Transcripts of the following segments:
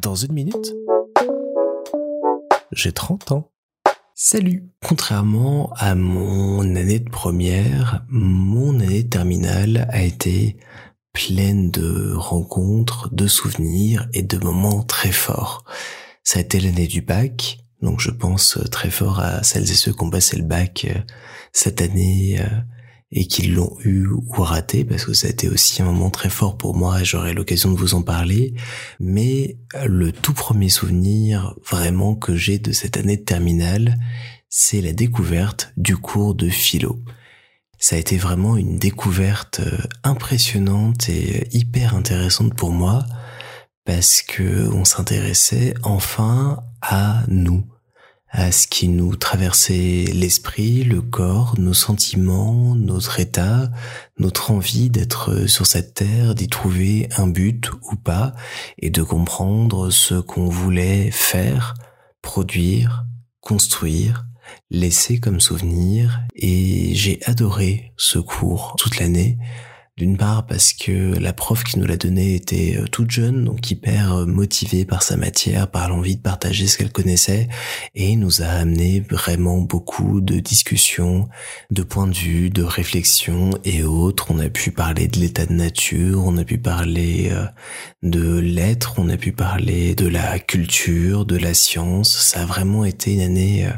Dans une minute, j'ai 30 ans. Salut Contrairement à mon année de première, mon année de terminale a été pleine de rencontres, de souvenirs et de moments très forts. Ça a été l'année du bac, donc je pense très fort à celles et ceux qui ont passé le bac euh, cette année euh, et qui l'ont eu ou raté parce que ça a été aussi un moment très fort pour moi et j'aurai l'occasion de vous en parler. Mais le tout premier souvenir vraiment que j'ai de cette année de terminale, c'est la découverte du cours de philo. Ça a été vraiment une découverte euh, impressionnante et hyper intéressante pour moi parce que on s'intéressait enfin à nous, à ce qui nous traversait l'esprit, le corps, nos sentiments, notre état, notre envie d'être sur cette terre, d'y trouver un but ou pas, et de comprendre ce qu'on voulait faire, produire, construire, laisser comme souvenir. Et j'ai adoré ce cours toute l'année d'une part parce que la prof qui nous l'a donné était euh, toute jeune, donc hyper euh, motivée par sa matière, par l'envie de partager ce qu'elle connaissait, et nous a amené vraiment beaucoup de discussions, de points de vue, de réflexions et autres. On a pu parler de l'état de nature, on a pu parler euh, de l'être, on a pu parler de la culture, de la science. Ça a vraiment été une année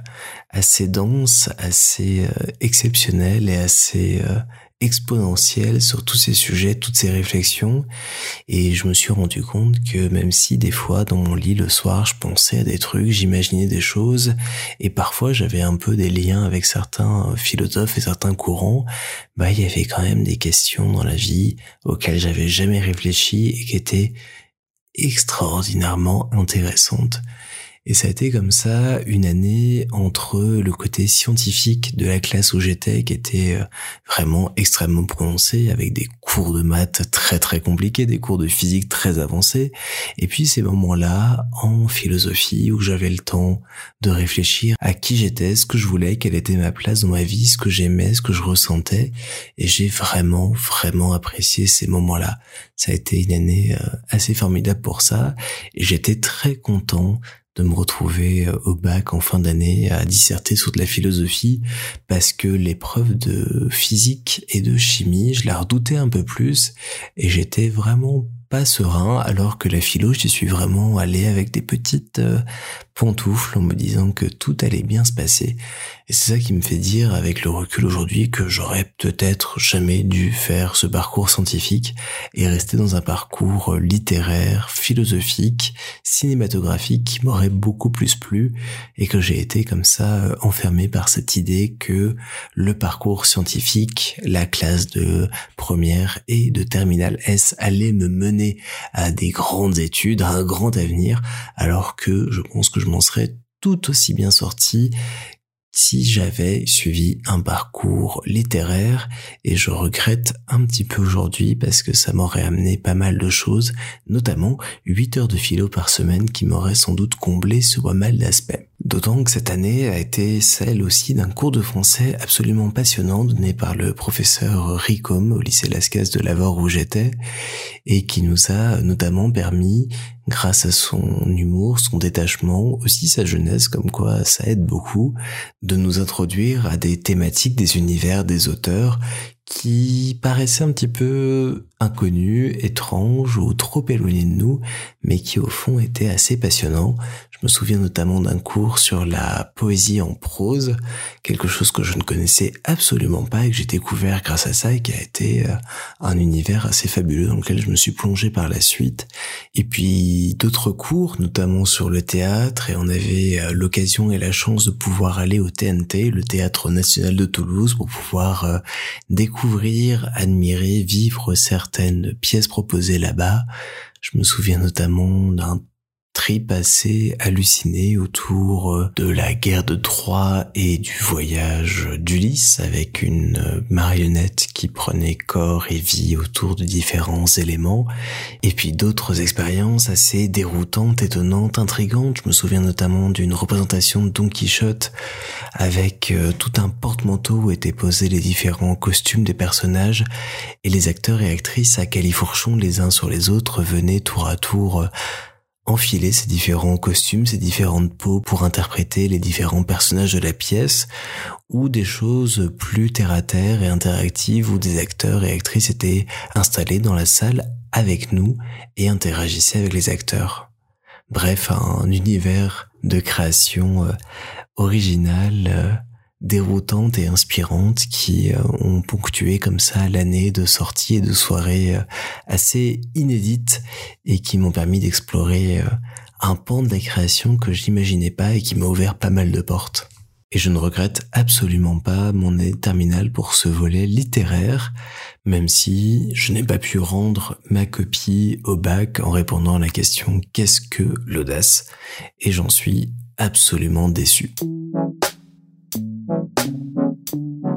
assez dense, assez exceptionnelle et assez exponentielle sur tous ces sujets, toutes ces réflexions, et je me suis rendu compte que même si des fois dans mon lit le soir je pensais à des trucs, j'imaginais des choses, et parfois j'avais un peu des liens avec certains philosophes et certains courants, bah il y avait quand même des questions dans la vie auxquelles j'avais jamais réfléchi et qui étaient extraordinairement intéressantes. Et ça a été comme ça une année entre le côté scientifique de la classe où j'étais, qui était euh, vraiment extrêmement prononcé, avec des cours de maths très très compliqués, des cours de physique très avancés, et puis ces moments-là en philosophie où j'avais le temps de réfléchir à qui j'étais, ce que je voulais, quelle était ma place dans ma vie, ce que j'aimais, ce que je ressentais, et j'ai vraiment vraiment apprécié ces moments-là. Ça a été une année euh, assez formidable pour ça, et j'étais très content me retrouver euh, au bac en fin d'année à disserter sur de la philosophie parce que l'épreuve de physique et de chimie, je la redoutais un peu plus et j'étais vraiment pas serein alors que la philo, j'y suis vraiment allé avec des petites euh, pantoufles en me disant que tout allait bien se passer. Et c'est ça qui me fait dire avec le recul aujourd'hui que j'aurais peut-être jamais dû faire ce parcours scientifique et rester dans un parcours littéraire, philosophique, cinématographique qui m'aurait beaucoup plus plu et que j'ai été comme ça euh, enfermé par cette idée que le parcours scientifique, la classe de première et de terminale S allait me mener à des grandes études, à un grand avenir, alors que je pense que je m'en serais tout aussi bien sorti si j'avais suivi un parcours littéraire et je regrette un petit peu aujourd'hui parce que ça m'aurait amené pas mal de choses, notamment 8 heures de philo par semaine qui m'auraient sans doute comblé sur pas mal d'aspects. D'autant que cette année a été celle aussi d'un cours de français absolument passionnant donné par le professeur Ricom au lycée Lascaz de Lavore où j'étais et qui nous a notamment permis grâce à son humour, son détachement, aussi sa jeunesse, comme quoi ça aide beaucoup, de nous introduire à des thématiques des univers des auteurs qui paraissaient un petit peu inconnus, étranges ou trop éloignés de nous, mais qui au fond étaient assez passionnants. Je me souviens notamment d'un cours sur la poésie en prose, quelque chose que je ne connaissais absolument pas et que j'ai découvert grâce à ça et qui a été euh, un univers assez fabuleux dans lequel je me suis plongé par la suite. Et puis d'autres cours, notamment sur le théâtre, et on avait euh, l'occasion et la chance de pouvoir aller au TNT, le Théâtre National de Toulouse, pour pouvoir euh, découvrir, admirer, vivre certaines pièces proposées là-bas. Je me souviens notamment d'un assez halluciné autour euh, de la guerre de Troie et du voyage d'Ulysse avec une euh, marionnette qui prenait corps et vie autour de différents éléments et puis d'autres expériences assez déroutantes, étonnantes, intrigantes. Je me souviens notamment d'une représentation de Don Quichotte avec euh, tout un porte-manteau où étaient posés les différents costumes des personnages et les acteurs et actrices à califourchon les uns sur les autres venaient tour à tour enfiler ces différents costumes, ces différentes peaux pour interpréter les différents personnages de la pièce, ou des choses plus terre à terre et interactives où des acteurs et actrices étaient installés dans la salle avec nous et interagissaient avec les acteurs. Bref, un univers de création euh, originale, euh, déroutante et inspirante qui euh, ont ponctué comme ça l'année de sorties et de soirées assez inédites et qui m'ont permis d'explorer un pan de la création que j'imaginais pas et qui m'a ouvert pas mal de portes. Et je ne regrette absolument pas mon année terminale pour ce volet littéraire, même si je n'ai pas pu rendre ma copie au bac en répondant à la question qu'est-ce que l'audace? Et j'en suis absolument déçu. thank you